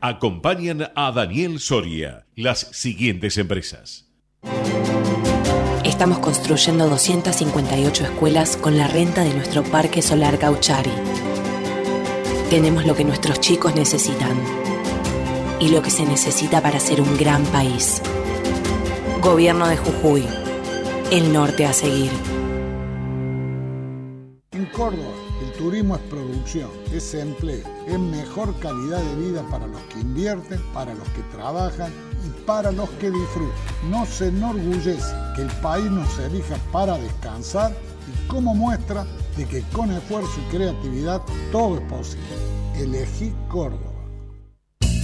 Acompañan a Daniel Soria las siguientes empresas. Estamos construyendo 258 escuelas con la renta de nuestro Parque Solar Gauchari. Tenemos lo que nuestros chicos necesitan y lo que se necesita para ser un gran país. Gobierno de Jujuy. El norte a seguir. En Córdoba, turismo es producción, es empleo, es mejor calidad de vida para los que invierten, para los que trabajan y para los que disfrutan. Nos enorgullece que el país nos elija para descansar y como muestra de que con esfuerzo y creatividad todo es posible. Elegí Córdoba.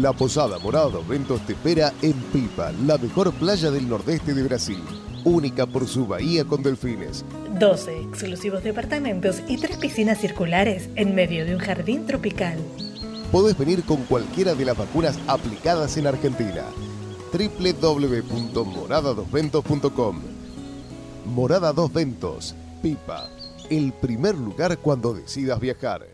La Posada Morada dos Ventos te espera en Pipa, la mejor playa del nordeste de Brasil. Única por su bahía con delfines. 12 exclusivos departamentos y tres piscinas circulares en medio de un jardín tropical. Podés venir con cualquiera de las vacunas aplicadas en Argentina. www.moradadosventos.com Morada Dos Ventos, Pipa, el primer lugar cuando decidas viajar.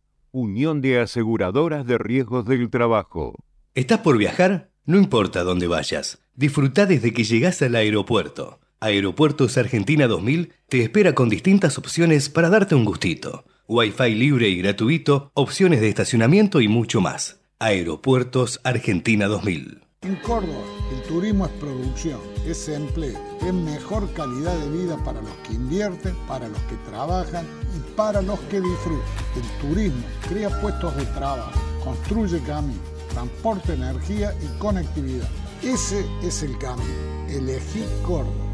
Unión de Aseguradoras de Riesgos del Trabajo. ¿Estás por viajar? No importa dónde vayas. Disfruta desde que llegas al aeropuerto. Aeropuertos Argentina 2000 te espera con distintas opciones para darte un gustito. Wi-Fi libre y gratuito, opciones de estacionamiento y mucho más. Aeropuertos Argentina 2000. En Córdoba, el turismo es producción, es empleo, es mejor calidad de vida para los que invierten, para los que trabajan y para los que disfrutan. El turismo crea puestos de trabajo, construye caminos, transporte energía y conectividad. Ese es el cambio. Elegí Córdoba.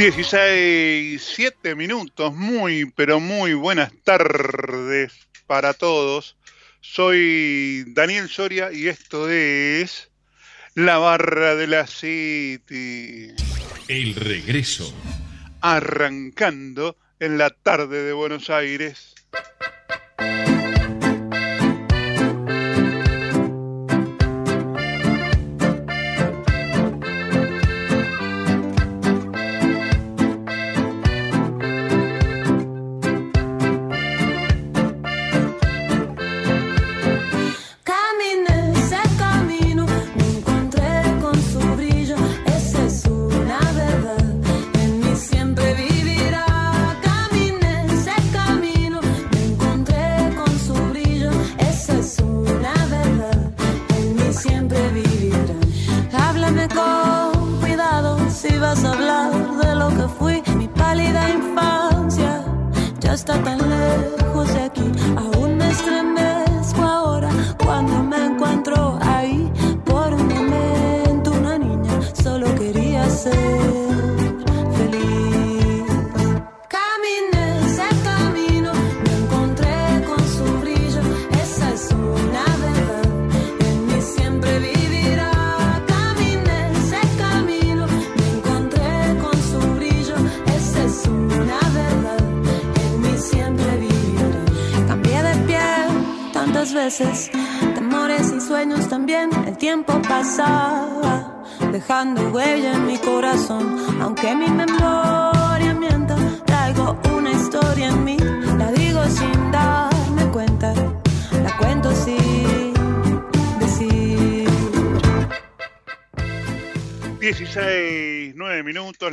16, 7 minutos, muy, pero muy buenas tardes para todos. Soy Daniel Soria y esto es La Barra de la City. El regreso. Arrancando en la tarde de Buenos Aires.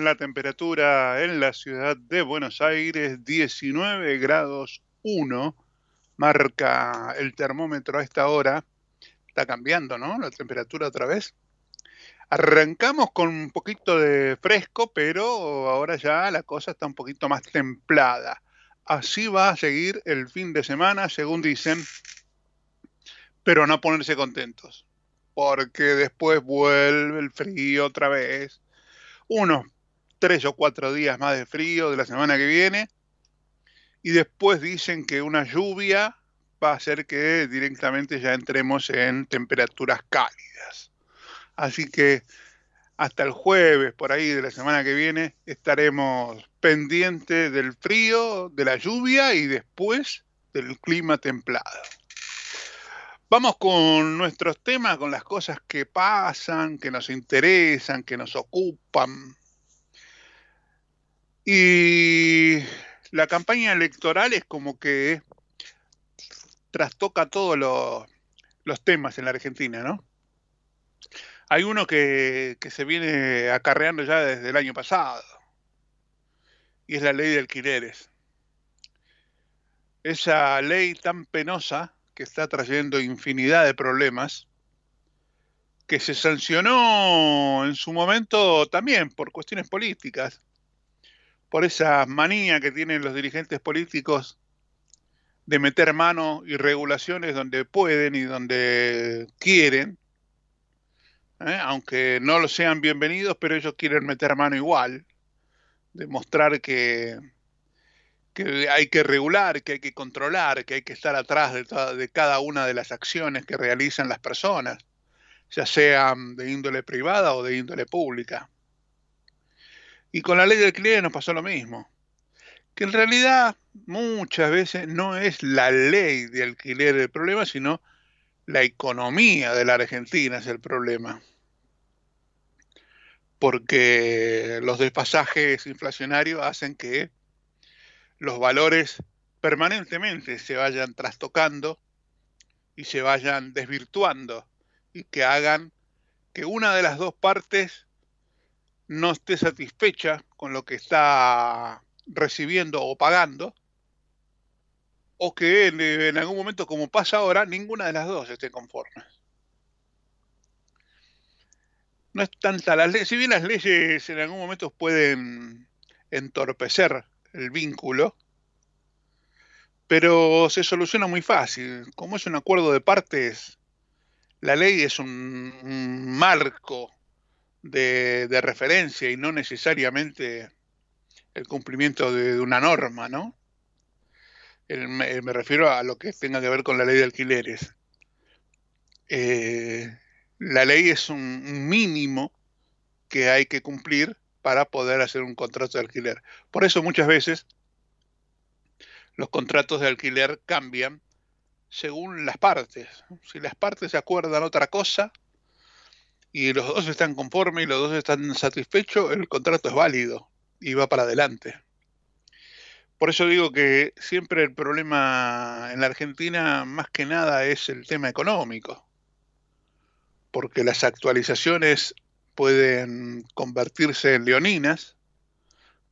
La temperatura en la ciudad de Buenos Aires, 19 grados 1, marca el termómetro a esta hora. Está cambiando, ¿no? La temperatura otra vez. Arrancamos con un poquito de fresco, pero ahora ya la cosa está un poquito más templada. Así va a seguir el fin de semana, según dicen, pero no ponerse contentos porque después vuelve el frío otra vez. Unos tres o cuatro días más de frío de la semana que viene. Y después dicen que una lluvia va a hacer que directamente ya entremos en temperaturas cálidas. Así que hasta el jueves, por ahí de la semana que viene, estaremos pendientes del frío, de la lluvia y después del clima templado. Vamos con nuestros temas, con las cosas que pasan, que nos interesan, que nos ocupan. Y la campaña electoral es como que trastoca todos los, temas en la Argentina, ¿no? Hay uno que se viene acarreando ya desde el año pasado, y es la ley de alquileres. Esa ley tan penosa que está trayendo infinidad de problemas, que se sancionó en su momento también por cuestiones políticas, por esa manía que tienen los dirigentes políticos de meter mano y regulaciones donde pueden y donde quieren, ¿eh? aunque no lo sean bienvenidos, pero ellos quieren meter mano igual, demostrar que que hay que regular, que hay que controlar, que hay que estar atrás de, toda, de cada una de las acciones que realizan las personas, ya sean de índole privada o de índole pública. Y con la ley del alquiler nos pasó lo mismo, que en realidad muchas veces no es la ley de alquiler el problema, sino la economía de la Argentina es el problema. Porque los despasajes inflacionarios hacen que los valores permanentemente se vayan trastocando y se vayan desvirtuando y que hagan que una de las dos partes no esté satisfecha con lo que está recibiendo o pagando o que en, algún momento como pasa ahora ninguna de las dos esté conforme. No es tanta la ley, si bien las leyes en algún momento pueden entorpecer el vínculo, pero se soluciona muy fácil. Como es un acuerdo de partes, la ley es un marco de, referencia y no necesariamente el cumplimiento de, una norma, ¿no? El- me, refiero a lo que tenga que ver con la ley de alquileres. Eh, la ley es un, un mínimo que hay que cumplir para poder hacer un contrato de alquiler. Por eso muchas veces los contratos de alquiler cambian según las partes. Si las partes se acuerdan otra cosa y los dos están conformes y los dos están satisfechos, el contrato es válido y va para adelante. Por eso digo que siempre el problema en la Argentina más que nada es el tema económico, porque las actualizaciones pueden convertirse en leoninas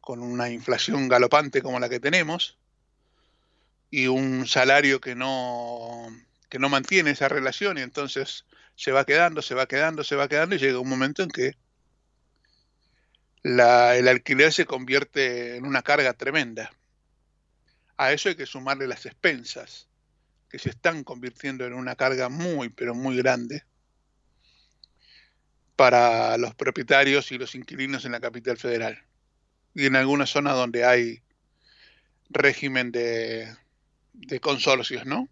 con una inflación galopante como la que tenemos y un salario que no que no mantiene esa relación y entonces se va quedando, se va quedando, se va quedando y llega un momento en que la- el alquiler se convierte en una carga tremenda. A eso hay que sumarle las expensas, que se están convirtiendo en una carga muy, pero muy grande para los propietarios y los inquilinos en la capital federal. Y en algunas zonas donde hay régimen de, consorcios, ¿no?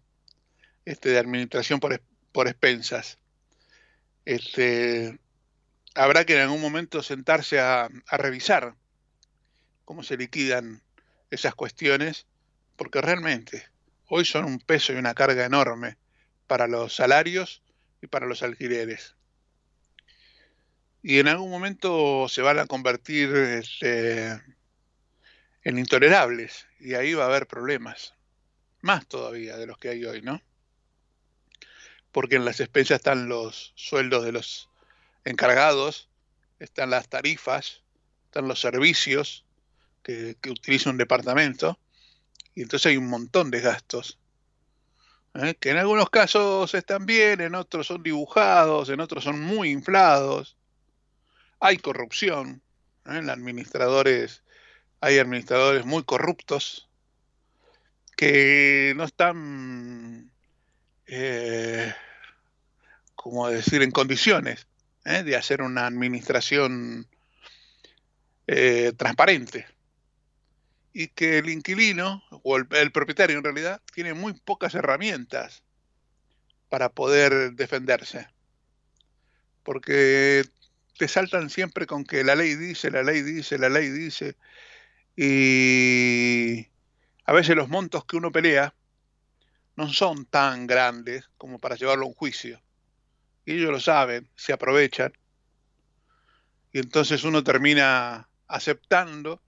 Este, de administración por, por expensas. Este, habrá que en algún momento sentarse a, revisar cómo se liquidan esas cuestiones, porque realmente hoy son un peso y una carga enorme para los salarios y para los alquileres. Y en algún momento se van a convertir este, en intolerables y ahí va a haber problemas, más todavía de los que hay hoy, ¿no? Porque en las expensas están los sueldos de los encargados, están las tarifas, están los servicios que, utiliza un departamento, y entonces hay un montón de gastos, ¿eh? que en algunos casos están bien, en otros son dibujados, en otros son muy inflados, hay corrupción, ¿eh? en administradores, hay administradores muy corruptos que no están, eh, como decir, en condiciones ¿eh? de hacer una administración eh, transparente. Y que el inquilino o el, el propietario en realidad tiene muy pocas herramientas para poder defenderse. Porque te saltan siempre con que la ley dice, la ley dice, la ley dice y a veces los montos que uno pelea no son tan grandes como para llevarlo a un juicio y ellos lo saben, se aprovechan y entonces uno termina aceptando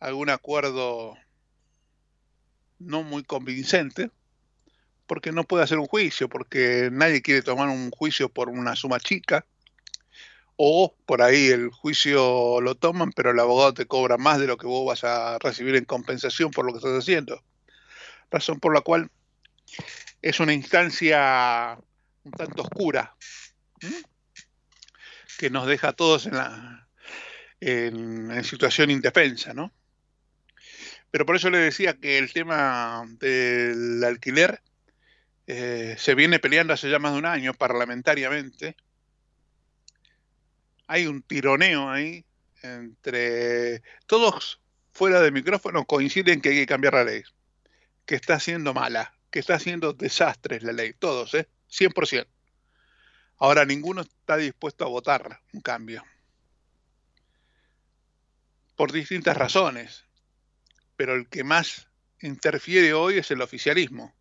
algún acuerdo no muy convincente porque no puede hacer un juicio, porque nadie quiere tomar un juicio por una suma chica o por ahí el juicio lo toman pero el abogado te cobra más de lo que vos vas a recibir en compensación por lo que estás haciendo. Razón por la cual es una instancia un tanto oscura que nos deja a todos en, la, en situación indefensa, ¿no? Pero por eso le decía que el tema del alquiler eh, se viene peleando hace ya más de un año parlamentariamente. Hay un tironeo ahí entre todos fuera de micrófono coinciden que hay que cambiar la ley, que está siendo mala, que está haciendo desastres la ley, todos, ¿eh? 100%. Ahora ninguno está dispuesto a votar un cambio. Por distintas razones. Pero el que más interfiere hoy es el oficialismo.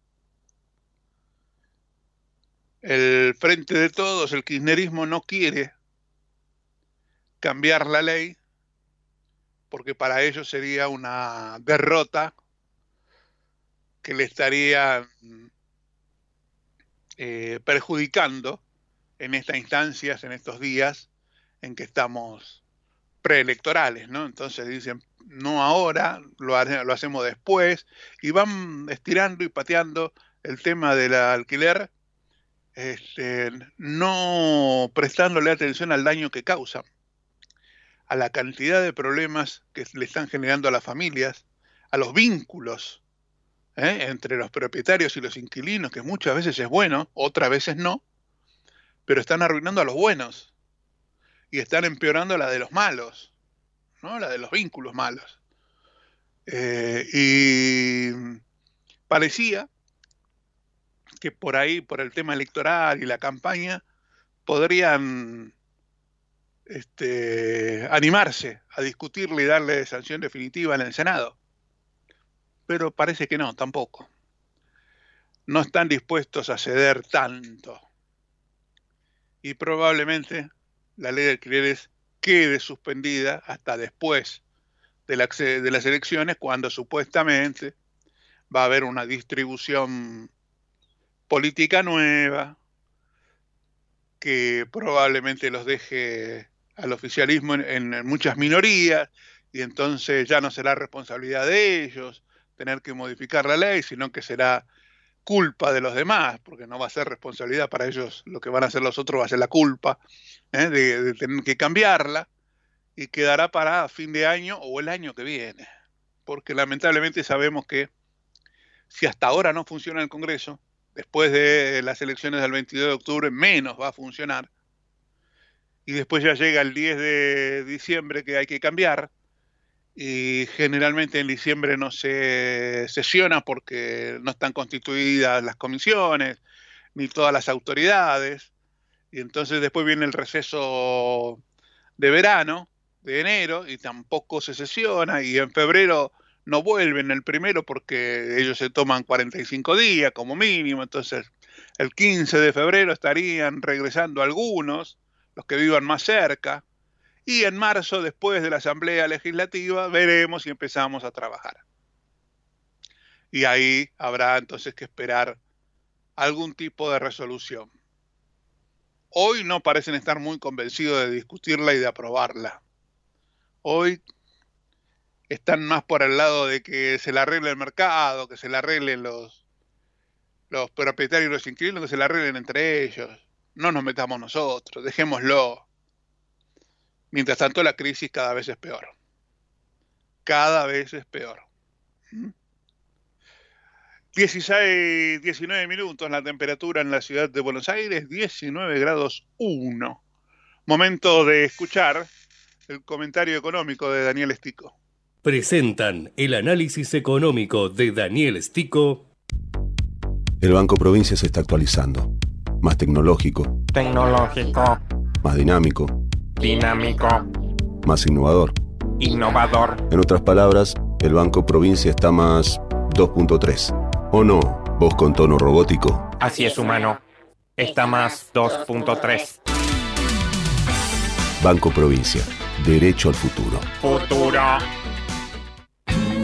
El frente de todos, el kirchnerismo no quiere cambiar la ley porque para ellos sería una derrota que le estaría eh, perjudicando en estas instancias, en estos días en que estamos preelectorales, ¿no? Entonces dicen, no ahora, lo, ha- lo hacemos después, y van estirando y pateando el tema del alquiler, este, no prestándole atención al daño que causa, a la cantidad de problemas que le están generando a las familias, a los vínculos ¿eh? entre los propietarios y los inquilinos, que muchas veces es bueno, otras veces no, pero están arruinando a los buenos y están empeorando la de los malos, ¿no? la de los vínculos malos. Eh, y parecía que por ahí, por el tema electoral y la campaña, podrían este, animarse a discutirle y darle sanción definitiva en el Senado. Pero parece que no, tampoco. No están dispuestos a ceder tanto. Y probablemente la ley de alquileres quede suspendida hasta después de, la, de las elecciones, cuando supuestamente va a haber una distribución política nueva que probablemente los deje al oficialismo en, muchas minorías y entonces ya no será responsabilidad de ellos tener que modificar la ley, sino que será culpa de los demás, porque no va a ser responsabilidad para ellos, lo que van a hacer los otros va a ser la culpa ¿eh? de, de, tener que cambiarla y quedará para fin de año o el año que viene, porque lamentablemente sabemos que si hasta ahora no funciona el Congreso, después de las elecciones del 22 de octubre menos va a funcionar, y después ya llega el 10 de diciembre que hay que cambiar, y generalmente en diciembre no se sesiona porque no están constituidas las comisiones ni todas las autoridades, y entonces después viene el receso de verano, de enero, y tampoco se sesiona, y en febrero no vuelven el primero porque ellos se toman 45 días como mínimo, entonces el 15 de febrero estarían regresando algunos, los que vivan más cerca, y en marzo, después de la Asamblea Legislativa, veremos si empezamos a trabajar. Y ahí habrá entonces que esperar algún tipo de resolución. Hoy no parecen estar muy convencidos de discutirla y de aprobarla. Hoy están más por el lado de que se la arregle el mercado, que se la arreglen los, los propietarios y los inquilinos, que se la arreglen entre ellos. No nos metamos nosotros, dejémoslo. Mientras tanto, la crisis cada vez es peor. Cada vez es peor. 16, 19 minutos la temperatura en la ciudad de Buenos Aires, 19 grados 1. Momento de escuchar el comentario económico de Daniel Estico. Presentan el análisis económico de Daniel Stico. El Banco Provincia se está actualizando. Más tecnológico. Tecnológico. Más dinámico. Dinámico. Más innovador. Innovador. En otras palabras, el Banco Provincia está más 2.3. ¿O no? Vos con tono robótico. Así es, humano. Está más 2.3. Banco Provincia. Derecho al futuro. Futuro.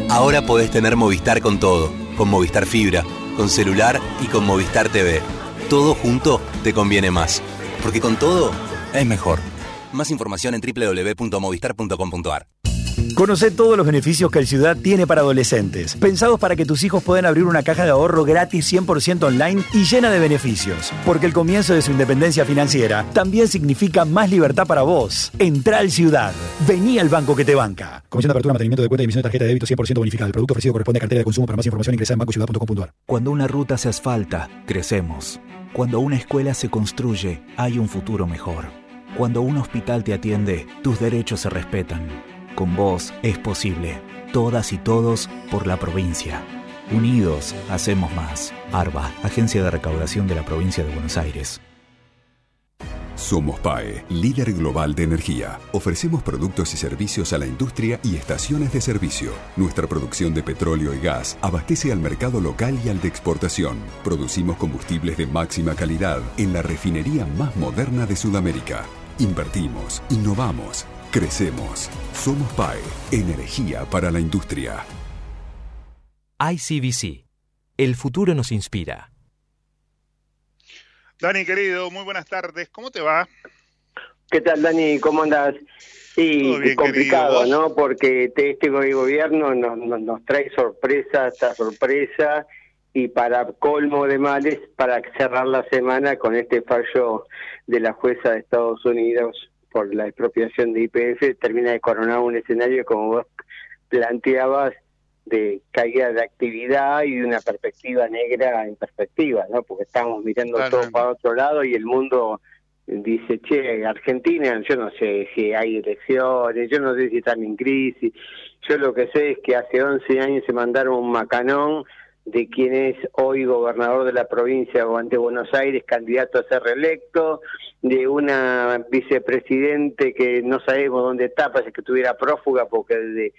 Ahora podés tener Movistar con todo. Con Movistar Fibra, con celular y con Movistar TV. Todo junto te conviene más. Porque con todo es mejor. Más información en www.movistar.com.ar. Conoce todos los beneficios que el Ciudad tiene para adolescentes, pensados para que tus hijos puedan abrir una caja de ahorro gratis 100% online y llena de beneficios. Porque el comienzo de su independencia financiera también significa más libertad para vos. Entra al Ciudad. Vení al banco que te banca. Comisión de apertura, mantenimiento de cuenta y emisión de tarjeta de débito 100% bonificada. El producto ofrecido corresponde a cartera de consumo. Para más información ingresa en bancociudad.com.ar. Cuando una ruta se asfalta, crecemos. Cuando una escuela se construye, hay un futuro mejor. Cuando un hospital te atiende, tus derechos se respetan. Con vos es posible. Todas y todos por la provincia. Unidos hacemos más. ARBA, Agencia de Recaudación de la Provincia de Buenos Aires. Somos PAE, líder global de energía. Ofrecemos productos y servicios a la industria y estaciones de servicio. Nuestra producción de petróleo y gas abastece al mercado local y al de exportación. Producimos combustibles de máxima calidad en la refinería más moderna de Sudamérica. Invertimos, innovamos, crecemos. Somos PAE, energía para la industria. ICBC. El futuro nos inspira. Dani, querido, muy buenas tardes. ¿Cómo te va? ¿Qué tal, Dani? ¿Cómo andas? Sí, bien, complicado, querido. ¿no? Porque te- este gobierno nos, nos, nos trae sorpresa tras sorpresa y para colmo de males, para cerrar la semana con este fallo de la jueza de Estados Unidos por la expropiación de IPF, termina de coronar un escenario, como vos planteabas, de caída de actividad y de una perspectiva negra en perspectiva, ¿no? Porque estamos mirando todo para otro lado y el mundo dice, che, Argentina, yo no sé si hay elecciones, yo no sé si están en crisis, yo lo que sé es que hace 11 años se mandaron un macanón de quien es hoy gobernador de la provincia de Buenos Aires, candidato a ser reelecto, de una vicepresidente que no sabemos dónde está, parece que estuviera prófuga porque de,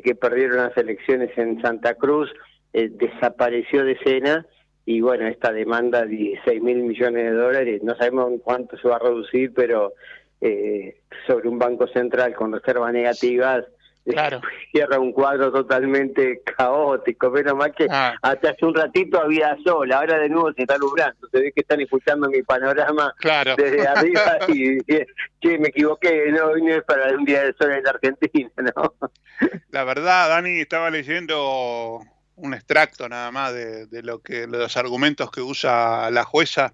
que perdieron las elecciones en Santa Cruz, eh, desapareció de escena y bueno, esta demanda de 16 mil millones de dólares, no sabemos cuánto se va a reducir, pero eh, sobre un banco central con reservas negativas, Claro. cierra un cuadro totalmente caótico, menos mal que hasta hace un ratito había sol, ahora de nuevo se está nublando, se ve que están escuchando mi panorama Claro. desde arriba y dije, che, me equivoqué, no, no es para un día de sol en la Argentina, ¿no? La verdad, Dani, estaba leyendo un extracto nada más de, de lo que de los argumentos que usa la jueza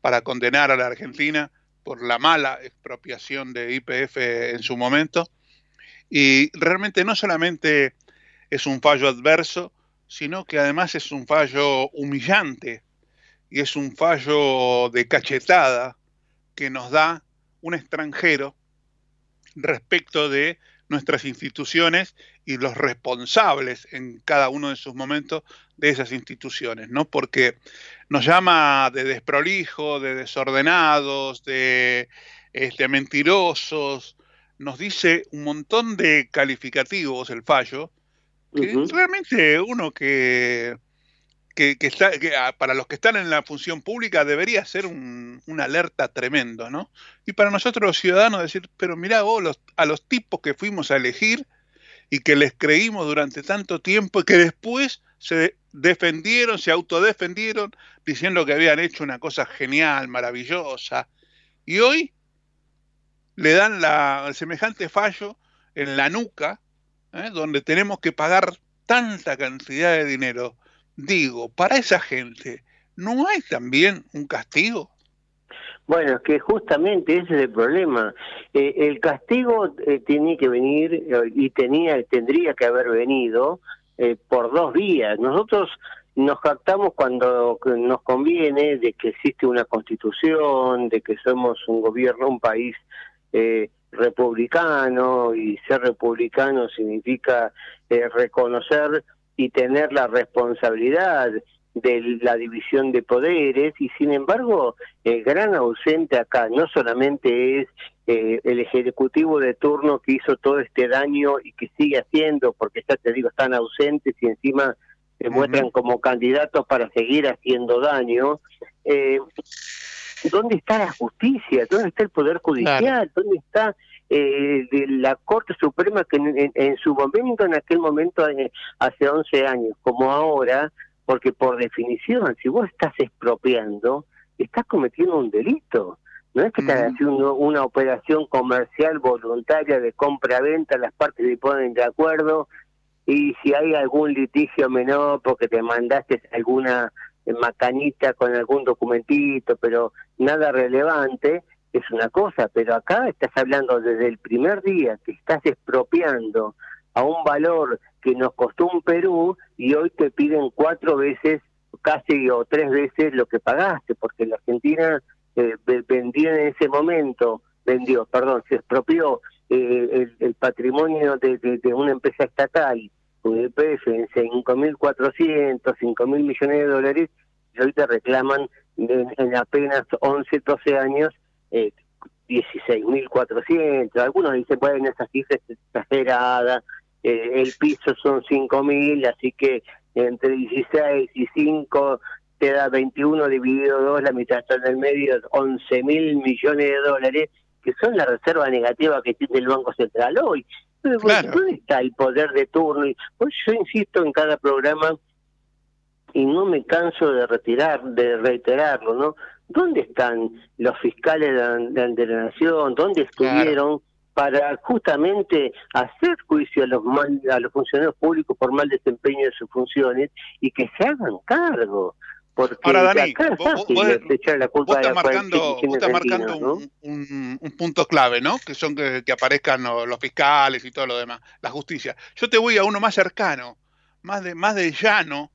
para condenar a la Argentina por la mala expropiación de IPF en su momento. Y realmente no solamente es un fallo adverso, sino que además es un fallo humillante y es un fallo de cachetada que nos da un extranjero respecto de nuestras instituciones y los responsables en cada uno de sus momentos de esas instituciones, ¿no? Porque nos llama de desprolijos, de desordenados, de este, mentirosos, nos dice un montón de calificativos el fallo, que realmente uno que, que, que está, que, ah, para los que están en la función pública debería ser un, una alerta tremendo, ¿no? Y para nosotros los ciudadanos decir, pero mirá vos, los, a los tipos que fuimos a elegir y que les creímos durante tanto tiempo y que después se defendieron, se autodefendieron diciendo que habían hecho una cosa genial, maravillosa. Y hoy le dan la, semejante fallo en la nuca, ¿eh? donde tenemos que pagar tanta cantidad de dinero. Digo, para esa gente, ¿no hay también un castigo? Bueno, es que justamente ese es el problema. Eh, el castigo eh, tiene que venir eh, y tenía, tendría que haber venido eh, por dos vías. Nosotros nos jactamos cuando nos conviene de que existe una constitución, de que somos un gobierno, un país eh, republicano y ser republicano significa eh, reconocer y tener la responsabilidad de la división de poderes y sin embargo el gran ausente acá no solamente es eh, el ejecutivo de turno que hizo todo este daño y que sigue haciendo porque ya te digo están ausentes y encima se muestran como candidatos para seguir haciendo daño eh, ¿dónde está la justicia? ¿dónde está el poder judicial? ¿dónde está eh, de la Corte Suprema que en, en- en su momento, en aquel momento, eh, hace 11 años, como ahora, porque por definición, si vos estás expropiando, estás cometiendo un delito. No es que estás haciendo una operación comercial voluntaria de compra-venta, las partes se ponen de acuerdo y si hay algún litigio menor porque te mandaste alguna macanita con algún documentito, pero nada relevante, es una cosa, pero acá estás hablando desde el primer día que estás expropiando a un valor que nos costó un Perú y hoy te piden cuatro veces, casi o tres veces lo que pagaste, porque la Argentina eh, ve- vendió en ese momento, vendió, perdón, se expropió eh, el, el patrimonio de una empresa estatal, UDPF, en 5.400, 5.000 millones de dólares, y te reclaman en, en apenas 11, 12 años eh, 16.400. Algunos dicen, bueno, esa cifra es exagerada, eh, el piso son 5.000, así que entre 16 y 5 te da 21 dividido 2, la mitad está en el medio, 11.000 millones de dólares, que son la reserva negativa que tiene el Banco Central hoy. Entonces, Claro. ¿Dónde está el poder de turno? Pues yo insisto en cada programa y no me canso de retirar, de reiterarlo, ¿no? ¿Dónde están los fiscales de la, de- de la nación? ¿Dónde estuvieron para justamente hacer juicio a los mal- a los funcionarios públicos por mal desempeño de sus funciones y que se hagan cargo? Porque Ahora, Dani, vos- vos- la culpa Vos estás marcando, cuarentena vos estás argentina, marcando ¿no? un, un- un punto clave, ¿no? Que son que, que aparezcan lo- los fiscales y todo lo demás, la justicia. Yo te voy a uno más cercano, más de, más de llano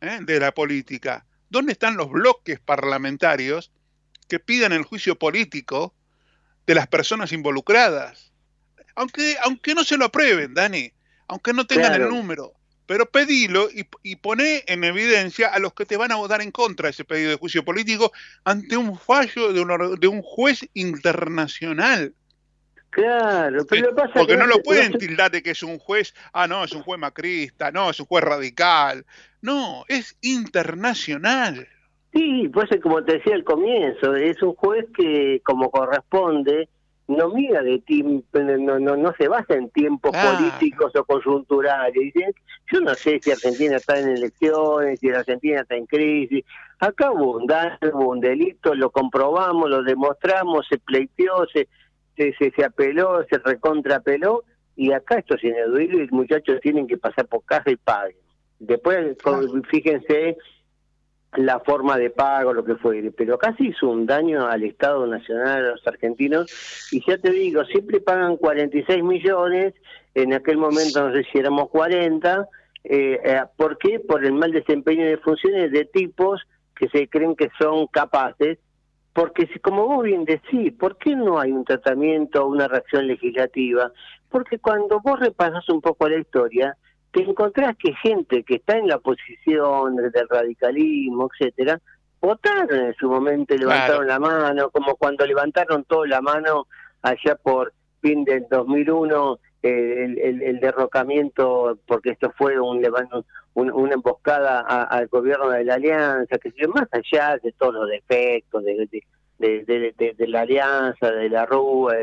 ¿eh? de la política. ¿Dónde están los bloques parlamentarios que pidan el juicio político de las personas involucradas. Aunque, aunque no se lo aprueben, Dani, aunque no tengan Claro. el número, pero pedilo y, y poné en evidencia a los que te van a votar en contra de ese pedido de juicio político ante un fallo de un, or- de un juez internacional. Claro, pero lo pasa Porque que no lo pueden se- tildar de que es un juez, ah, no, es un juez macrista, no, es un juez radical. No, es internacional. Sí, pues es como te decía al comienzo, es un juez que, como corresponde, no mira de tiempo, no, no, no se basa en tiempos políticos o conjunturales. Dicen, yo no sé si Argentina está en elecciones, si Argentina está en crisis. Acá hubo un daño, hubo un delito, lo comprobamos, lo demostramos, se pleiteó, se, se, se, se apeló, se recontrapeló, y acá esto es ineludible y los muchachos tienen que pasar por caja y paguen. Después, fíjense la forma de pago, lo que fuere, pero se hizo un daño al Estado Nacional, a los argentinos, y ya te digo, siempre pagan 46 millones, en aquel momento no sé si éramos 40, eh, eh, ¿por qué? Por el mal desempeño de funciones de tipos que se creen que son capaces, porque si, como vos bien decís, ¿por qué no hay un tratamiento o una reacción legislativa? Porque cuando vos repasas un poco la historia, te encontrás que gente que está en la posición del radicalismo, etcétera, votaron en su momento y levantaron la mano, como cuando levantaron toda la mano allá por fin del 2001 eh, el, el, el derrocamiento, porque esto fue un, un- una emboscada a- al gobierno de la alianza, que más allá de todos los defectos de, de, de, de- la alianza, de la Rúa,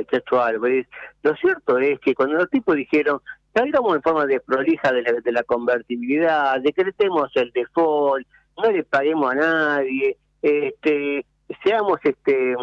Álvarez, lo cierto es que cuando los tipos dijeron, salgamos en forma desprolija de la, de la convertibilidad, decretemos el default, no le paguemos a nadie, este, seamos este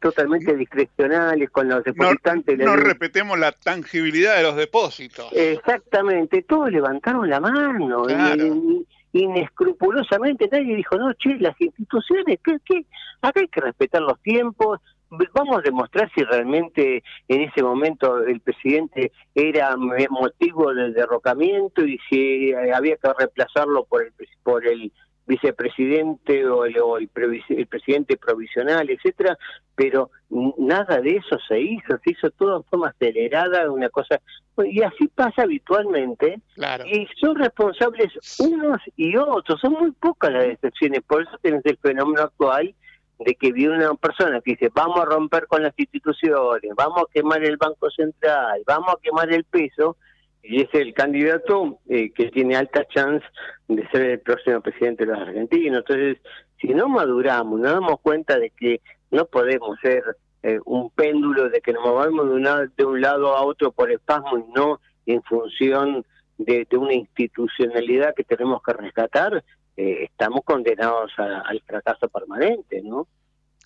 totalmente discrecionales con los depositantes. No les- repetemos la tangibilidad de los depósitos. Exactamente, todos levantaron la mano, Claro. y- y- inescrupulosamente nadie dijo, no, che, las instituciones, ¿qué, qué? acá hay que respetar los tiempos, vamos a demostrar si realmente en ese momento el presidente era motivo del derrocamiento y si eh, había que reemplazarlo por el, por el vicepresidente o el, o el el presidente provisional, etcétera, pero nada de eso se hizo, se hizo todo en forma acelerada, una cosa, y así pasa habitualmente, Claro. y son responsables unos y otros, son muy pocas las excepciones, por eso tenés el fenómeno actual de que viene una persona que dice vamos a romper con las instituciones, vamos a quemar el Banco Central, vamos a quemar el peso, y es el candidato eh, que tiene alta chance de ser el próximo presidente de los argentinos. Entonces, si no maduramos, nos damos cuenta de que no podemos ser eh, un péndulo, de que nos movemos de, una- de un lado a otro por espasmo y no en función de, una institucionalidad que tenemos que rescatar, eh, estamos condenados al fracaso permanente, ¿no?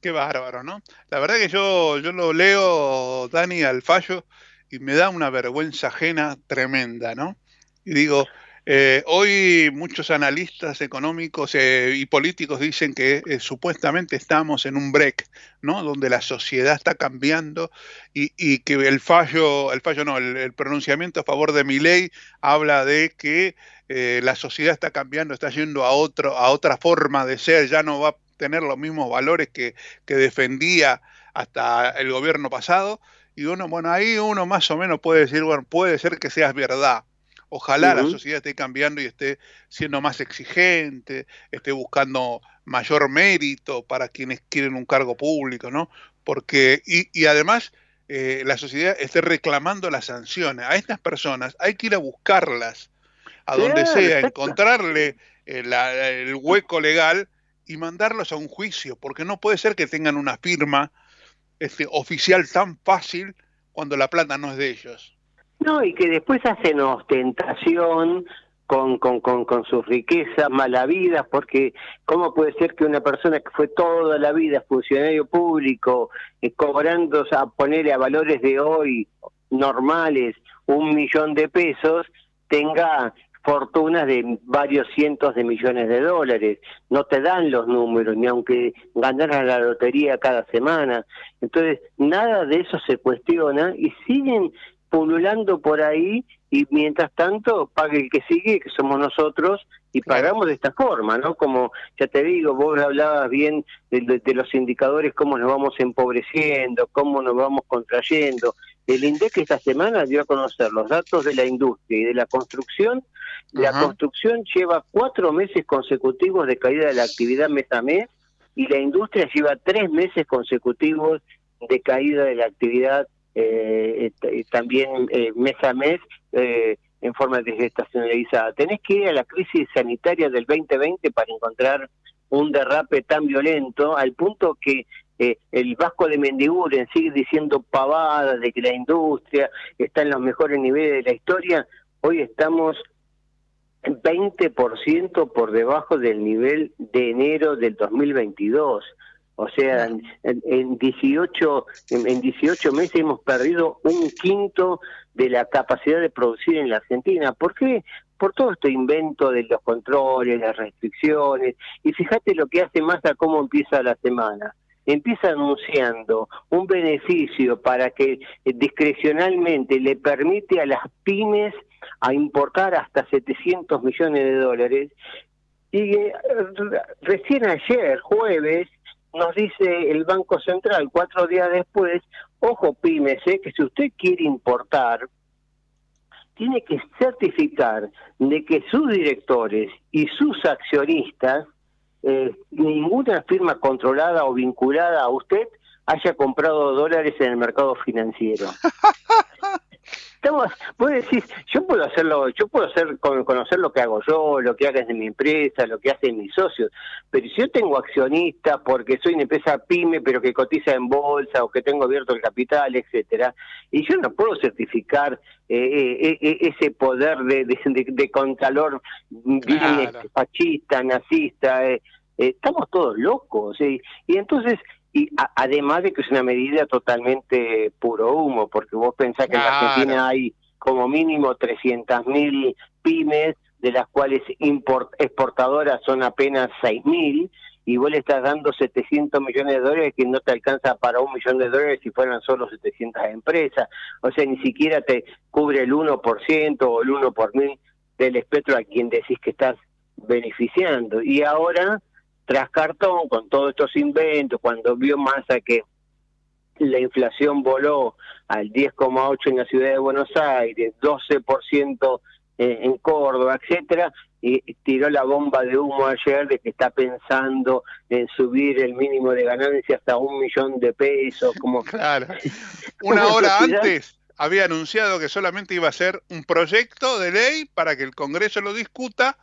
Qué bárbaro, ¿no? La verdad que yo, yo lo leo, Dani, al fallo y me da una vergüenza ajena tremenda, ¿no? Y digo, eh, hoy muchos analistas económicos eh, y políticos dicen que eh, supuestamente estamos en un break, ¿no? Donde la sociedad está cambiando y, que el fallo, el fallo no, el, pronunciamiento a favor de mi ley habla de que la sociedad está cambiando, está yendo a otro, a otra forma de ser, ya no va a tener los mismos valores que, que defendía hasta el gobierno pasado. Y uno, bueno, ahí uno más o menos puede decir, bueno, puede ser que sea verdad. Ojalá la sociedad esté cambiando y esté siendo más exigente, esté buscando mayor mérito para quienes quieren un cargo público, ¿no? Porque, y, y además, eh, la sociedad esté reclamando las sanciones. A estas personas hay que ir a buscarlas a donde sea, encontrarle eh, la- el hueco legal y mandarlos a un juicio, porque no puede ser que tengan una firma este, oficial tan fácil cuando la plata no es de ellos. No, y que después hacen ostentación con, con, con, con sus riquezas malavidas, porque ¿cómo puede ser que una persona que fue toda la vida funcionario público, eh, cobrando, sea, ponerle a valores de hoy normales un millón de pesos, tenga fortunas de varios cientos de millones de dólares. No te dan los números, ni aunque ganaras la lotería cada semana. Entonces, nada de eso se cuestiona y siguen pululando por ahí y mientras tanto pague el que sigue, que somos nosotros, y pagamos de esta forma, ¿no? Como ya te digo, vos hablabas bien de, de- de los indicadores, cómo nos vamos empobreciendo, cómo nos vamos contrayendo. El INDEC esta semana dio a conocer los datos de la industria y de la construcción. La construcción lleva cuatro meses consecutivos de caída de la actividad mes a mes y la industria lleva tres meses consecutivos de caída de la actividad eh, también eh, mes a mes eh, en forma desestacionalizada. Tenés que ir a la crisis sanitaria del 2020 para encontrar un derrape tan violento al punto que eh, el Vasco de Mendiguren sigue diciendo pavadas de que la industria está en los mejores niveles de la historia. Hoy estamos 20% por debajo del nivel de enero del 2022. O sea, en, en 18 en, en 18 meses hemos perdido un quinto de la capacidad de producir en la Argentina. ¿Por qué? Por todo este invento de los controles, las restricciones. Y fíjate lo que hace Massa, cómo empieza la semana. Empieza anunciando un beneficio para que eh, discrecionalmente le permite a las pymes a importar hasta 700 millones de dólares. Y eh, re- recién ayer, jueves, nos dice el Banco Central, cuatro días después, ojo pymes, eh, que si usted quiere importar, tiene que certificar de que sus directores y sus accionistas, eh, ninguna firma controlada o vinculada a usted haya comprado dólares en el mercado financiero. Estamos, vos decís, yo puedo hacerlo, yo puedo hacer con- conocer lo que hago yo, lo que haga de mi empresa, lo que hacen mis socios, pero si yo tengo accionistas porque soy una empresa pyme pero que cotiza en bolsa o que tengo abierto el capital, etcétera, y yo no puedo certificar eh, eh, eh, ese poder de, de, de- de contralor bien Claro. este, fascista, nazista, eh, eh, estamos todos locos, y entonces y a- además de que es una medida totalmente puro humo, porque vos pensás que en la Claro. Argentina hay como mínimo 300.000 pymes, de las cuales import- exportadoras son apenas 6.000, y vos le estás dando 700 millones de dólares que no te alcanza para un millón de dólares si fueran solo 700 empresas. O sea, ni siquiera te cubre el 1% o el 1 por mil del espectro a quien decís que estás beneficiando. Y ahora, tras cartón, con todos estos inventos, cuando vio Massa que la inflación voló al 10,8 en la ciudad de Buenos Aires, 12% en, en Córdoba, etcétera, y tiró la bomba de humo ayer de que está pensando en subir el mínimo de ganancia hasta un millón de pesos, como Claro. Una hora antes había anunciado que solamente iba a ser un proyecto de ley para que el Congreso lo discuta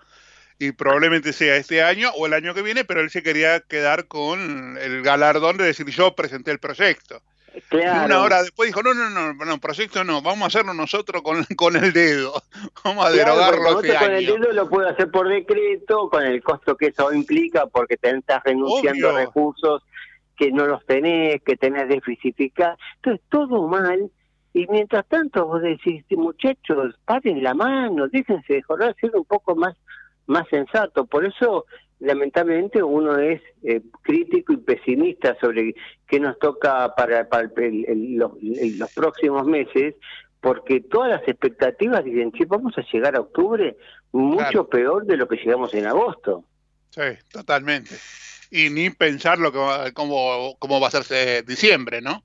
y probablemente sea este año o el año que viene, pero él se quería quedar con el galardón de decir yo presenté el proyecto. Y Claro. una hora después dijo, no, no, no, no, proyecto no, vamos a hacerlo nosotros con, con el dedo, vamos a Claro, derogarlo este con el año. dedo lo puedo hacer por decreto, con el costo que eso implica, porque te estás renunciando a Obvio. recursos que no los tenés, que tenés déficit fiscal. Entonces, todo mal. Y mientras tanto vos decís, muchachos, paren la mano, déjense de joder, ser un poco más, más sensato. Por eso, lamentablemente, uno es eh, crítico y pesimista sobre qué nos toca para, para el- el- los, el- los próximos meses, porque todas las expectativas dicen, che, vamos a llegar a octubre mucho Claro. peor de lo que llegamos en agosto. Sí, totalmente. Y ni pensar lo que cómo, cómo va a hacerse diciembre, ¿no?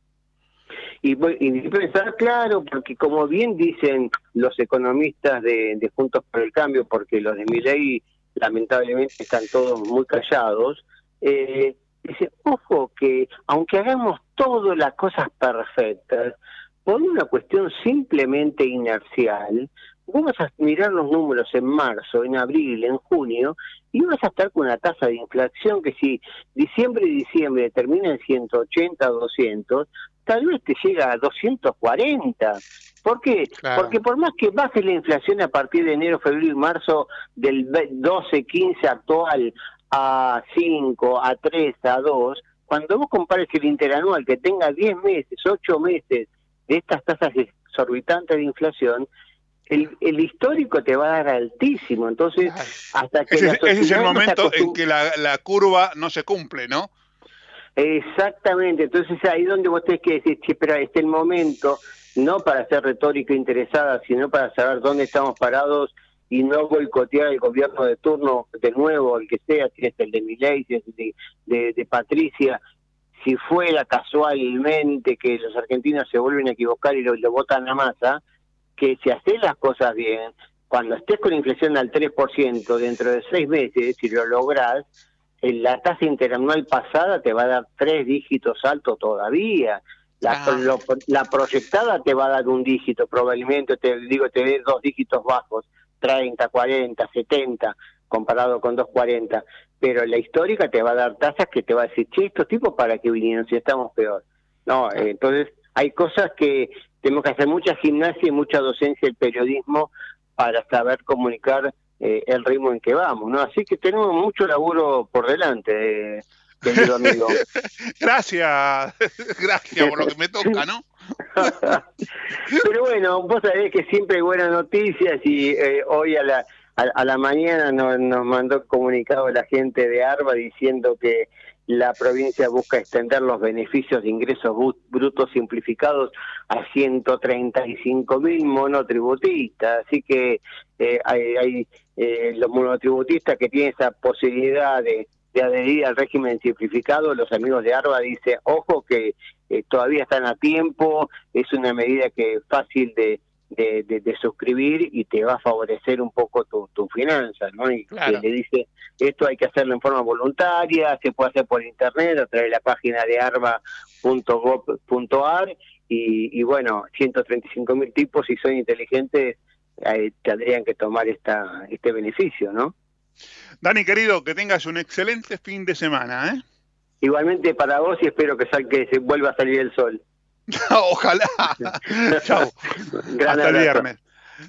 Y, y pensar, claro, porque como bien dicen los economistas de, Juntos por el Cambio, porque los de mi ley lamentablemente están todos muy callados, eh, dice, ojo que aunque hagamos todas las cosas perfectas, por una cuestión simplemente inercial, vos vas a mirar los números en marzo, en abril, en junio, y vas a estar con una tasa de inflación que si diciembre y diciembre termina en 180 o 200, tal vez te llega a 240. ¿Por qué? Claro. Porque por más que baje la inflación a partir de enero, febrero y marzo del ve- 12, 15 actual a 5, a 3, a 2, cuando vos compares el interanual que tenga 10 meses, 8 meses de estas tasas exorbitantes de inflación, el, el histórico te va a dar altísimo. Entonces, hasta que Ese, la ese es el momento en que la, la curva no se cumple, ¿no? Exactamente, entonces ahí donde vos tenés que decir, che, pero este es el momento no para hacer retórica interesada, sino para saber dónde estamos parados y no boicotear el gobierno de turno de nuevo, el que sea, si es el de Milei, si es el de, de, de Patricia, si fuera casualmente que los argentinos se vuelven a equivocar y lo, lo votan a masa, que si haces las cosas bien, cuando estés con inflación al 3% dentro de seis meses, si lo lográs, la tasa interanual pasada te va a dar tres dígitos altos todavía. La, lo- la proyectada te va a dar un dígito, probablemente, te digo, te dé dos dígitos bajos, 30, 40, 70, comparado con 240. Pero la histórica te va a dar tasas que te va a decir, che, estos tipos para qué vinieron si estamos peor. No, eh, entonces hay cosas que tenemos que hacer mucha gimnasia y mucha docencia del periodismo para saber comunicar eh, el ritmo en que vamos, ¿no? Así que tenemos mucho laburo por delante, eh, querido amigo. Gracias, gracias por lo que me toca, ¿no? Pero bueno, vos sabés que siempre hay buenas noticias y eh, hoy a la, a, a la mañana nos, nos mandó comunicado la gente de ARBA diciendo que la provincia busca extender los beneficios de ingresos brutos simplificados a 135 mil monotributistas. Así que eh, hay, hay, eh, los monotributistas que tienen esa posibilidad de, de adherir al régimen simplificado, los amigos de ARBA dicen, ojo que eh, todavía están a tiempo, es una medida que es fácil de, de, de- de suscribir y te va a favorecer un poco tu, tu finanzas, ¿no? Y Claro. le dice, esto hay que hacerlo en forma voluntaria, se puede hacer por internet a través de la página de arba.gov.ar y, y bueno, 135 mil tipos, si son inteligentes, eh, tendrían que tomar esta este beneficio, ¿no? Dani, querido, que tengas un excelente fin de semana, ¿eh? Igualmente para vos y espero que, sal- que se vuelva a salir el sol. Ojalá. Chao. Hasta el viernes.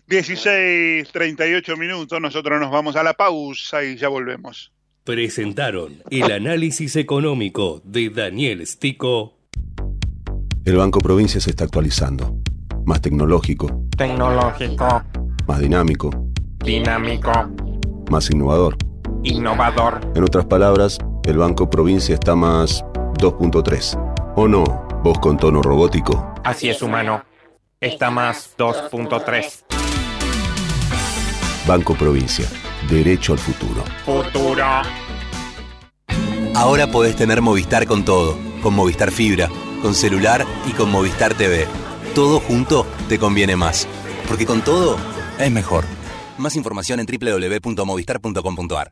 16, 38 minutos, nosotros nos vamos a la pausa y ya volvemos. Presentaron el análisis económico de Daniel Stico. El Banco Provincia se está actualizando. Más tecnológico, Tecnológico, más dinámico, dinámico, más innovador. innovador. En otras palabras, el Banco Provincia está más 2.3. ¿O no? Vos con tono robótico. Así es humano. Está más 2.3. Banco Provincia. Derecho al futuro. Futuro. Ahora podés tener Movistar con todo, con Movistar Fibra, con celular y con Movistar TV. Todo junto te conviene más, porque con todo es mejor. Más información en www.movistar.com.ar.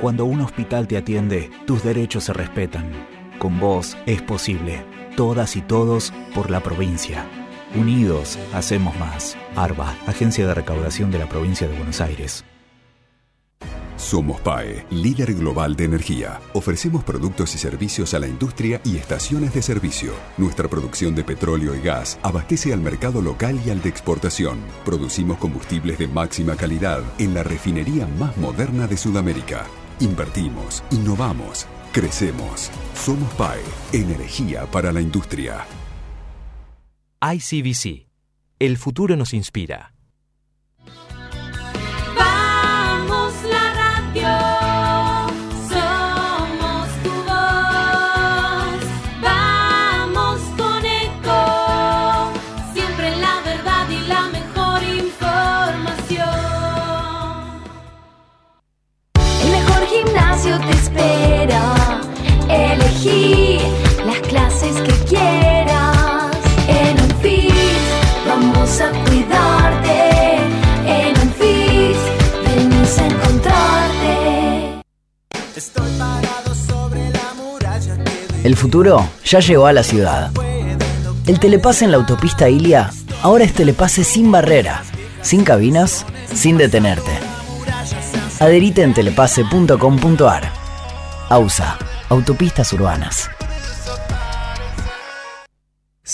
Cuando un hospital te atiende, tus derechos se respetan. Con vos es posible. Todas y todos por la provincia. Unidos, hacemos más. ARBA, Agencia de Recaudación de la Provincia de Buenos Aires. Somos PAE, líder global de energía. Ofrecemos productos y servicios a la industria y estaciones de servicio. Nuestra producción de petróleo y gas abastece al mercado local y al de exportación. Producimos combustibles de máxima calidad en la refinería más moderna de Sudamérica. Invertimos, innovamos, crecemos. Somos PAE, energía para la industria. ICBC. El futuro nos inspira. Quieras. En un fit vamos a cuidarte. En un fit venimos a encontrarte. Estoy parado sobre la muralla El futuro ya llegó a la ciudad. El telepase en la autopista Ilia ahora es telepase sin barrera, sin cabinas, sin detenerte. Adherite en telepase.com.ar. AUSA, Autopistas Urbanas.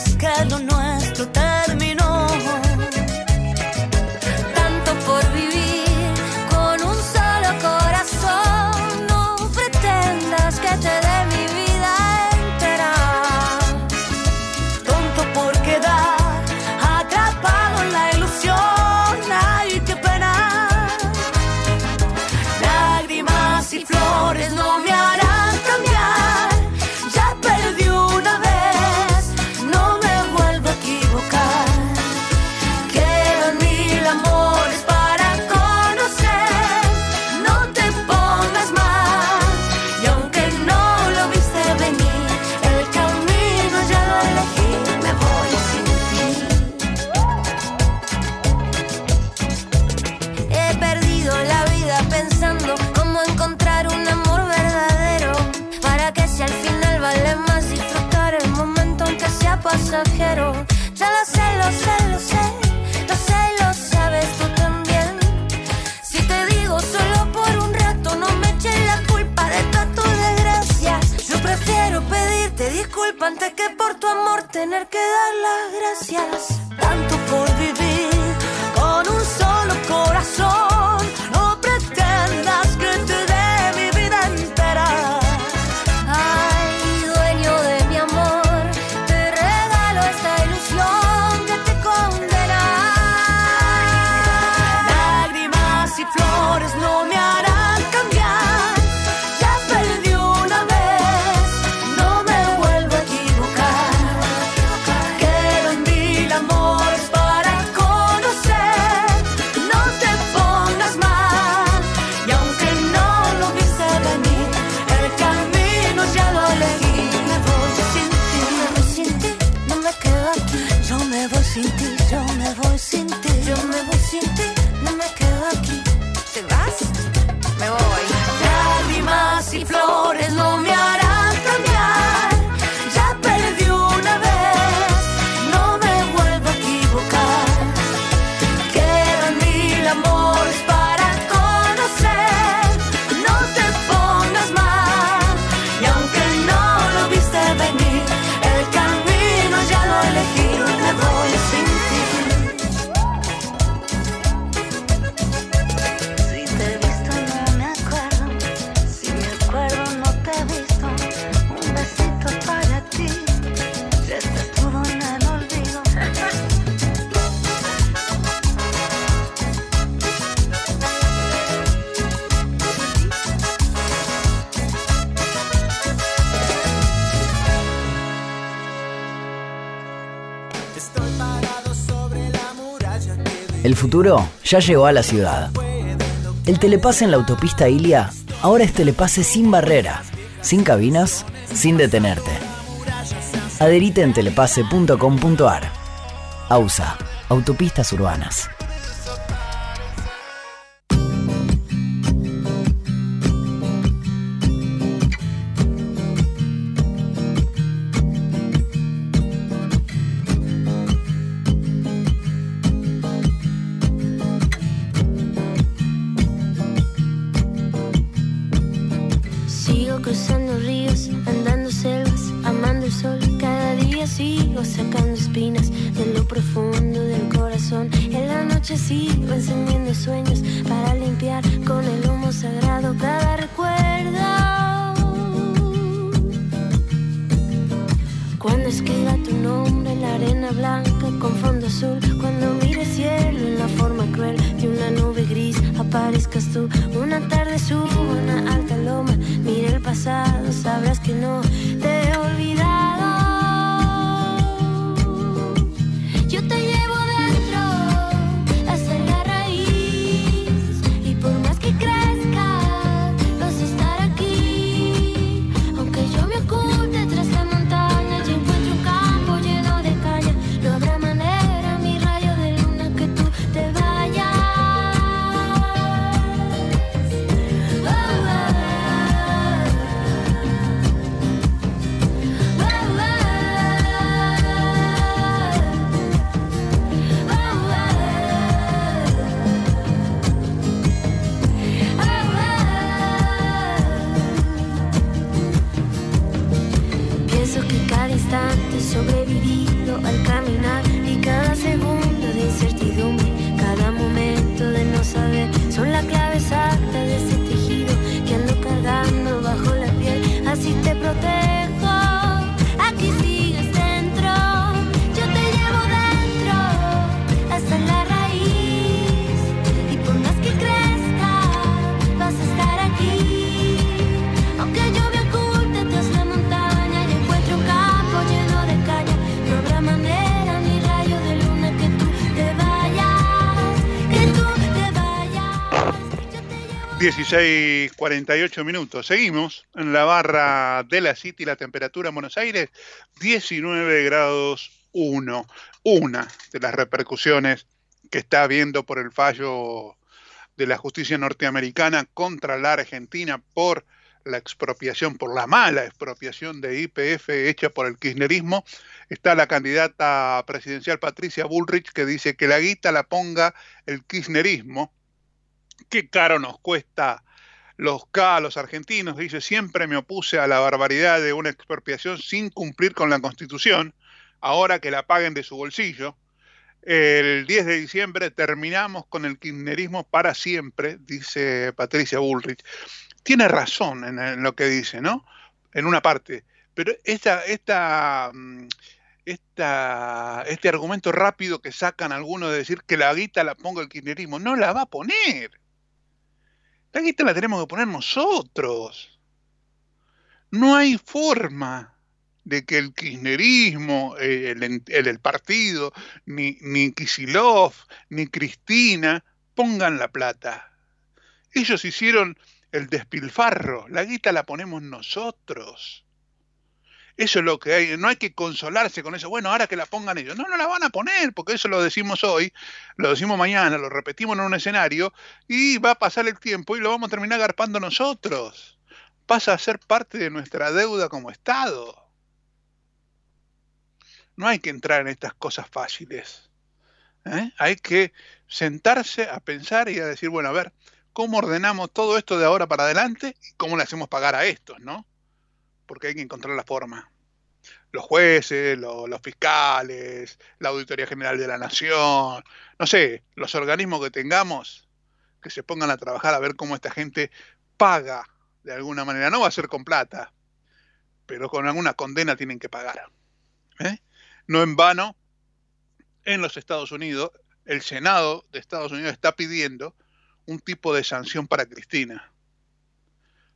más que lo. futuro ya llegó a la ciudad. El telepase en la autopista Ilia ahora es telepase sin barrera, sin cabinas, sin detenerte. Adherite en telepase.com.ar. AUSA, Autopistas Urbanas. 16, 48 minutos. Seguimos en la barra de la City, la temperatura en Buenos Aires, 19 grados 1. Una de las repercusiones que está habiendo por el fallo de la justicia norteamericana contra la Argentina por la expropiación, por la mala expropiación de IPF hecha por el kirchnerismo, está la candidata presidencial Patricia Bullrich que dice que la guita la ponga el kirchnerismo. Qué caro nos cuesta los K a los argentinos. Dice, siempre me opuse a la barbaridad de una expropiación sin cumplir con la Constitución. Ahora que la paguen de su bolsillo. El 10 de diciembre terminamos con el kirchnerismo para siempre, dice Patricia Bullrich. Tiene razón en, lo que dice, ¿no? En una parte. Pero esta, esta, mm, esta, este argumento rápido que sacan algunos de decir que la guita la ponga el kirchnerismo, no la va a poner. La guita la tenemos que poner nosotros. No hay forma de que el kirchnerismo, eh, el, el, partido, ni, ni Kisilov, ni Cristina pongan la plata. Ellos hicieron el despilfarro, la guita la ponemos nosotros. Eso es lo que hay, no hay que consolarse con eso, bueno, ahora que la pongan ellos. No, no la van a poner, porque eso lo decimos hoy, lo decimos mañana, lo repetimos en un escenario y va a pasar el tiempo y lo vamos a terminar garpando nosotros. Pasa a ser parte de nuestra deuda como Estado. No hay que entrar en estas cosas fáciles. ¿eh? Hay que sentarse a pensar y a decir, bueno, a ver, ¿cómo ordenamos todo esto de ahora para adelante y cómo le hacemos pagar a estos, no? Porque hay que encontrar la forma. Los jueces, lo- los fiscales, la Auditoría General de la Nación, no sé, los organismos que tengamos, que se pongan a trabajar a ver cómo esta gente paga de alguna manera. No va a ser con plata, pero con alguna condena tienen que pagar. ¿eh? No en vano, en los Estados Unidos, el Senado de Estados Unidos está pidiendo un tipo de sanción para Cristina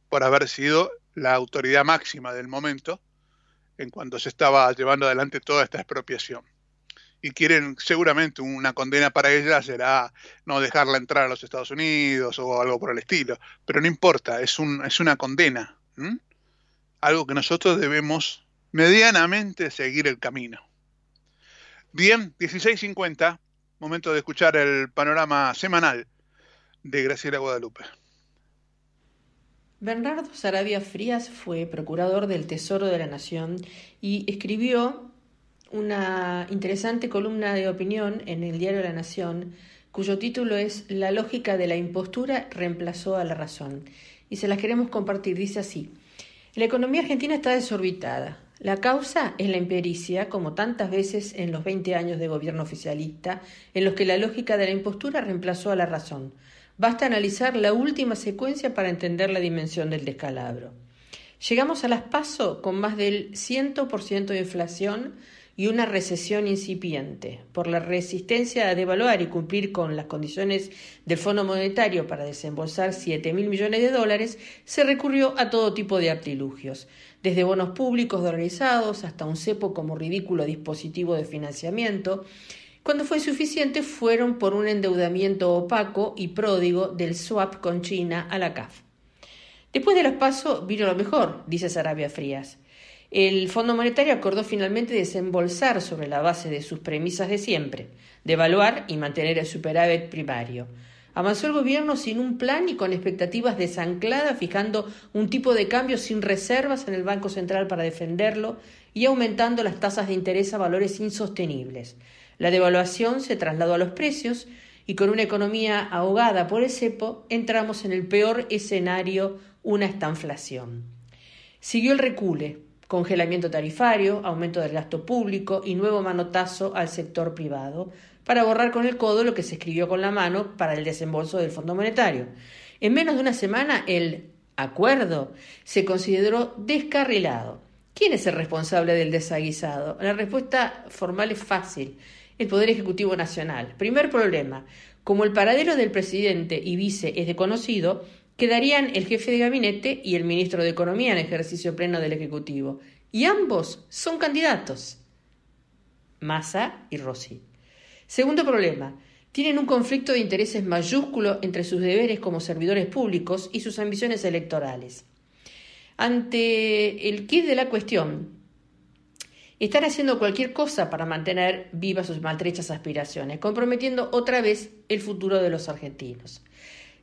por haber sido la autoridad máxima del momento en cuanto se estaba llevando adelante toda esta expropiación. Y quieren seguramente una condena para ella será no dejarla entrar a los Estados Unidos o algo por el estilo. Pero no importa, es, un, es una condena. Algo que nosotros debemos medianamente seguir el camino. Bien, 16.50, momento de escuchar el panorama semanal de Graciela Guadalupe. Bernardo Sarabia Frías fue procurador del Tesoro de la Nación y escribió una interesante columna de opinión en el diario La Nación, cuyo título es La lógica de la impostura reemplazó a la razón. Y se las queremos compartir. Dice así, la economía argentina está desorbitada. La causa es la impericia, como tantas veces en los 20 años de gobierno oficialista, en los que la lógica de la impostura reemplazó a la razón. Basta analizar la última secuencia para entender la dimensión del descalabro. Llegamos a las PASO con más del 100% de inflación y una recesión incipiente. Por la resistencia a devaluar y cumplir con las condiciones del Fondo Monetario para desembolsar 7 mil millones de dólares, se recurrió a todo tipo de artilugios, desde bonos públicos dolarizados hasta un cepo como ridículo dispositivo de financiamiento. Cuando fue insuficiente, fueron por un endeudamiento opaco y pródigo del swap con China a la CAF. Después de los pasos vino lo mejor, dice Sarabia Frías. El Fondo Monetario acordó finalmente desembolsar sobre la base de sus premisas de siempre, devaluar y mantener el superávit primario. Avanzó el gobierno sin un plan y con expectativas desancladas, fijando un tipo de cambio sin reservas en el Banco Central para defenderlo y aumentando las tasas de interés a valores insostenibles. La devaluación se trasladó a los precios y con una economía ahogada por el cepo entramos en el peor escenario, una estanflación. Siguió el recule, congelamiento tarifario, aumento del gasto público y nuevo manotazo al sector privado, para borrar con el codo lo que se escribió con la mano para el desembolso del Fondo Monetario. En menos de una semana, el acuerdo se consideró descarrilado. ¿Quién es el responsable del desaguisado? La respuesta formal es fácil. El Poder Ejecutivo Nacional. Primer problema. Como el paradero del presidente y vice es desconocido, quedarían el jefe de gabinete y el ministro de Economía en ejercicio pleno del Ejecutivo. Y ambos son candidatos. Massa y Rossi. Segundo problema. Tienen un conflicto de intereses mayúsculo entre sus deberes como servidores públicos y sus ambiciones electorales. Ante el kit de la cuestión, están haciendo cualquier cosa para mantener vivas sus maltrechas aspiraciones, comprometiendo otra vez el futuro de los argentinos.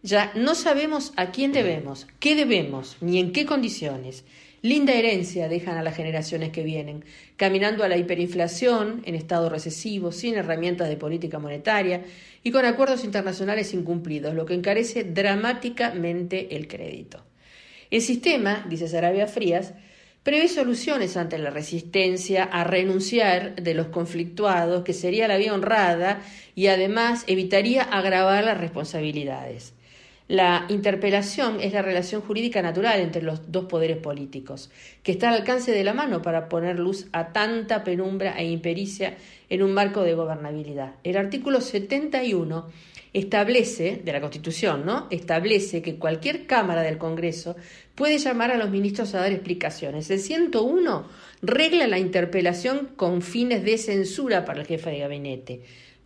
Ya no sabemos a quién debemos, qué debemos, ni en qué condiciones. Linda herencia dejan a las generaciones que vienen, caminando a la hiperinflación, en estado recesivo, sin herramientas de política monetaria y con acuerdos internacionales incumplidos, lo que encarece dramáticamente el crédito. El sistema, dice Sarabia Frías, prevé soluciones ante la resistencia a renunciar de los conflictuados, que sería la vía honrada y además evitaría agravar las responsabilidades. La interpelación es la relación jurídica natural entre los dos poderes políticos, que está al alcance de la mano para poner luz a tanta penumbra e impericia en un marco de gobernabilidad. El artículo 71 establece, de la Constitución, ¿no? Establece que cualquier Cámara del Congreso puede llamar a los ministros a dar explicaciones. El 101 regla la interpelación con fines de censura para el jefe de gabinete.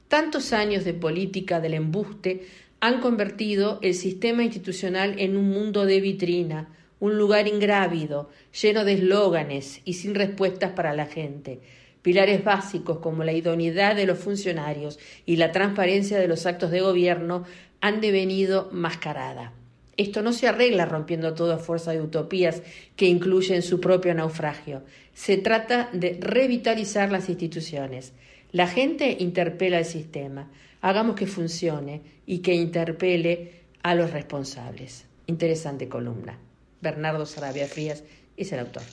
Tantos años de política del embuste han convertido el sistema institucional en un mundo de vitrina, un lugar ingrávido, lleno de eslóganes y sin respuestas para la gente. Pilares básicos como la idoneidad de los funcionarios y la transparencia de los actos de gobierno han devenido mascarada. Esto no se arregla rompiendo toda fuerza de utopías que incluyen su propio naufragio. Se trata de revitalizar las instituciones. La gente interpela al sistema. Hagamos que funcione y que interpele a los responsables. Interesante columna. Bernardo Sarabia Frías es el autor.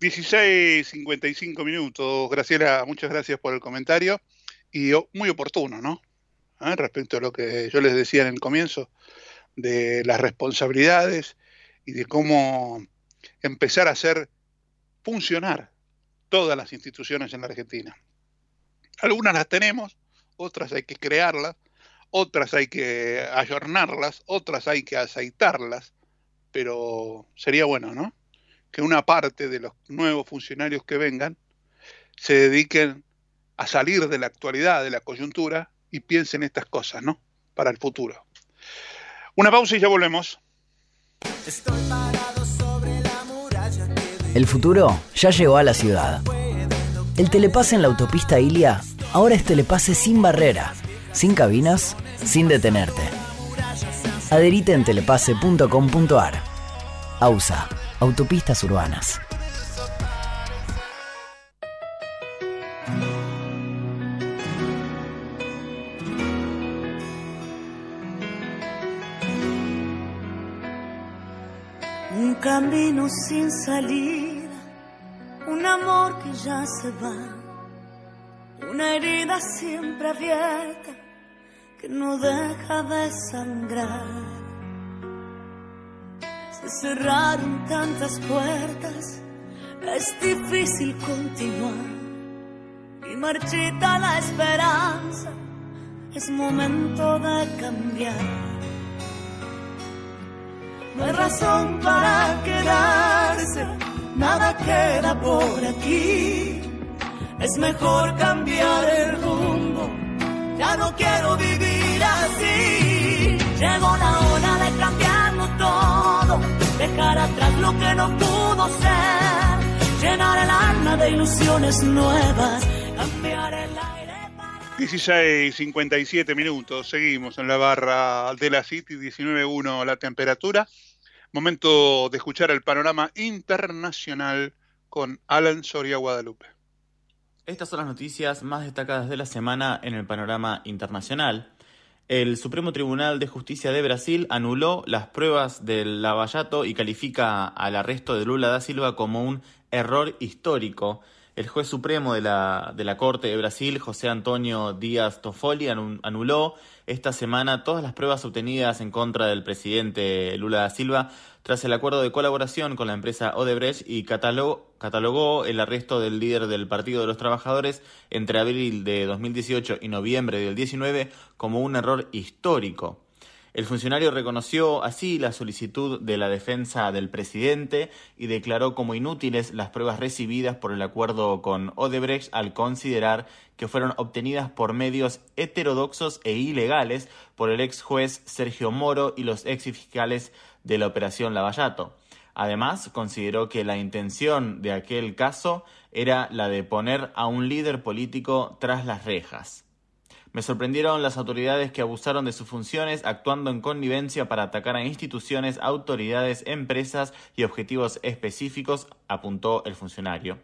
16.55 minutos. Graciela, muchas gracias por el comentario y muy oportuno, ¿no? ¿Ah? Respecto a lo que yo les decía en el comienzo, de las responsabilidades y de cómo empezar a hacer funcionar todas las instituciones en la Argentina. Algunas las tenemos, otras hay que crearlas, otras hay que ayornarlas, otras hay que aceitarlas, pero sería bueno, ¿no? Que una parte de los nuevos funcionarios que vengan se dediquen a salir de la actualidad, de la coyuntura y piensen estas cosas, ¿no? Para el futuro. Una pausa y ya volvemos. El futuro ya llegó a la ciudad. El telepase en la autopista Ilia ahora es telepase sin barrera, sin cabinas, sin detenerte. Adherite en telepase.com.ar. AUSA, Autopistas Urbanas. Un camino sin salida, un amor que ya se va, una herida siempre abierta que no deja de sangrar. Se cerraron tantas puertas, es difícil continuar. y marchita la esperanza. Es momento de cambiar. No hay razón para quedarse, nada queda por aquí. Es mejor cambiar el rumbo, ya no quiero vivir así. Llegó la hora dejar atrás lo que no pudo ser, llenar el alma de ilusiones nuevas, cambiar el aire. 16, 57 minutos, seguimos en la barra de la City, 19.1 la temperatura. Momento de escuchar el panorama internacional con Alan Soria Guadalupe. Estas son las noticias más destacadas de la semana en el panorama internacional. El Supremo Tribunal de Justicia de Brasil anuló las pruebas del Lavallato y califica al arresto de Lula da Silva como un error histórico. El juez supremo de la, de la Corte de Brasil, José Antonio Díaz Toffoli, anu- anuló esta semana todas las pruebas obtenidas en contra del presidente Lula da Silva tras el acuerdo de colaboración con la empresa Odebrecht y catalogó, catalogó el arresto del líder del Partido de los Trabajadores entre abril de 2018 y noviembre del 19 como un error histórico. El funcionario reconoció así la solicitud de la defensa del presidente y declaró como inútiles las pruebas recibidas por el acuerdo con Odebrecht al considerar que fueron obtenidas por medios heterodoxos e ilegales por el ex juez Sergio Moro y los ex fiscales de la operación Lavallato. Además, consideró que la intención de aquel caso era la de poner a un líder político tras las rejas. Me sorprendieron las autoridades que abusaron de sus funciones actuando en connivencia para atacar a instituciones, autoridades, empresas y objetivos específicos, apuntó el funcionario.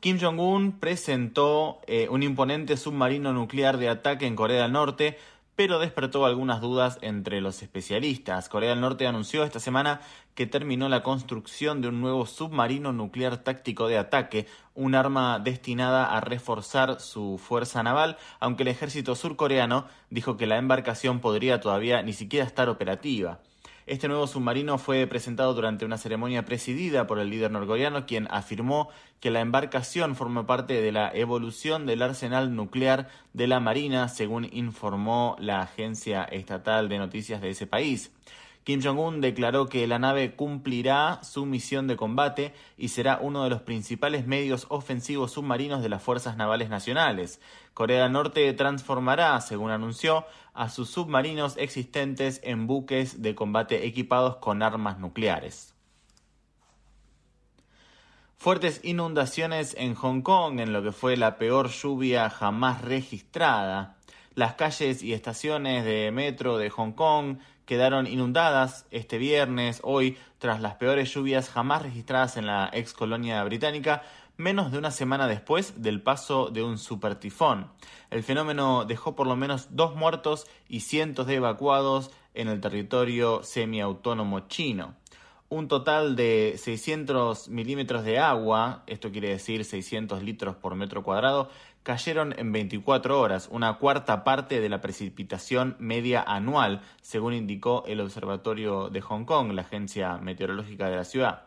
Kim Jong-un presentó eh, un imponente submarino nuclear de ataque en Corea del Norte, pero despertó algunas dudas entre los especialistas. Corea del Norte anunció esta semana que terminó la construcción de un nuevo submarino nuclear táctico de ataque, un arma destinada a reforzar su fuerza naval, aunque el ejército surcoreano dijo que la embarcación podría todavía ni siquiera estar operativa. Este nuevo submarino fue presentado durante una ceremonia presidida por el líder norcoreano, quien afirmó que la embarcación forma parte de la evolución del arsenal nuclear de la Marina, según informó la agencia estatal de noticias de ese país. Kim Jong-un declaró que la nave cumplirá su misión de combate y será uno de los principales medios ofensivos submarinos de las Fuerzas Navales Nacionales. Corea del Norte transformará, según anunció, a sus submarinos existentes en buques de combate equipados con armas nucleares. Fuertes inundaciones en Hong Kong, en lo que fue la peor lluvia jamás registrada. Las calles y estaciones de metro de Hong Kong quedaron inundadas este viernes, hoy, tras las peores lluvias jamás registradas en la ex colonia británica, menos de una semana después del paso de un supertifón. El fenómeno dejó por lo menos dos muertos y cientos de evacuados en el territorio semiautónomo chino. Un total de 600 milímetros de agua, esto quiere decir 600 litros por metro cuadrado, cayeron en 24 horas, una cuarta parte de la precipitación media anual, según indicó el Observatorio de Hong Kong, la agencia meteorológica de la ciudad.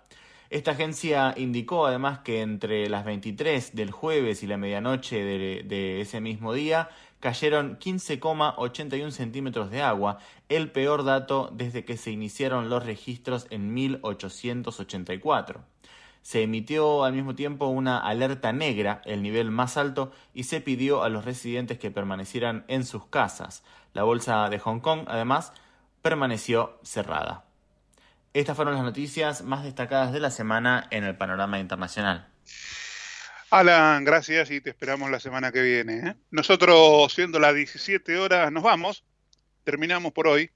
Esta agencia indicó además que entre las 23 del jueves y la medianoche de, de ese mismo día cayeron 15,81 centímetros de agua, el peor dato desde que se iniciaron los registros en 1884. Se emitió al mismo tiempo una alerta negra, el nivel más alto, y se pidió a los residentes que permanecieran en sus casas. La bolsa de Hong Kong, además, permaneció cerrada. Estas fueron las noticias más destacadas de la semana en el panorama internacional. Alan, gracias y te esperamos la semana que viene. ¿eh? Nosotros, siendo las 17 horas, nos vamos. Terminamos por hoy.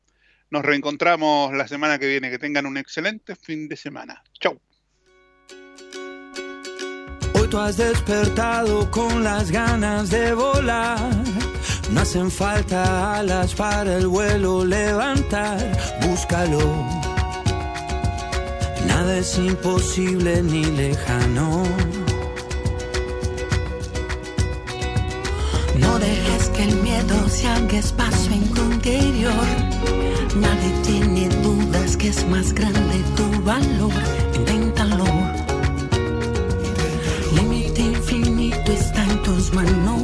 Nos reencontramos la semana que viene. Que tengan un excelente fin de semana. Chau. Tú has despertado con las ganas de volar. No hacen falta alas para el vuelo levantar. Búscalo. Nada es imposible ni lejano. No dejes que el miedo se haga espacio en tu interior. Nadie tiene dudas que es más grande tu valor. está en tus manos.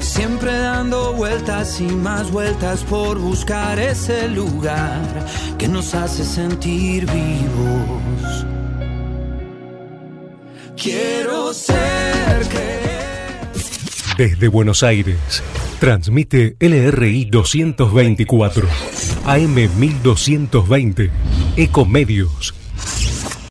Siempre dando vueltas y más vueltas por buscar ese lugar que nos hace sentir vivos. Quiero ser que... Desde Buenos Aires, transmite LRI 224, AM 1220, Ecomedios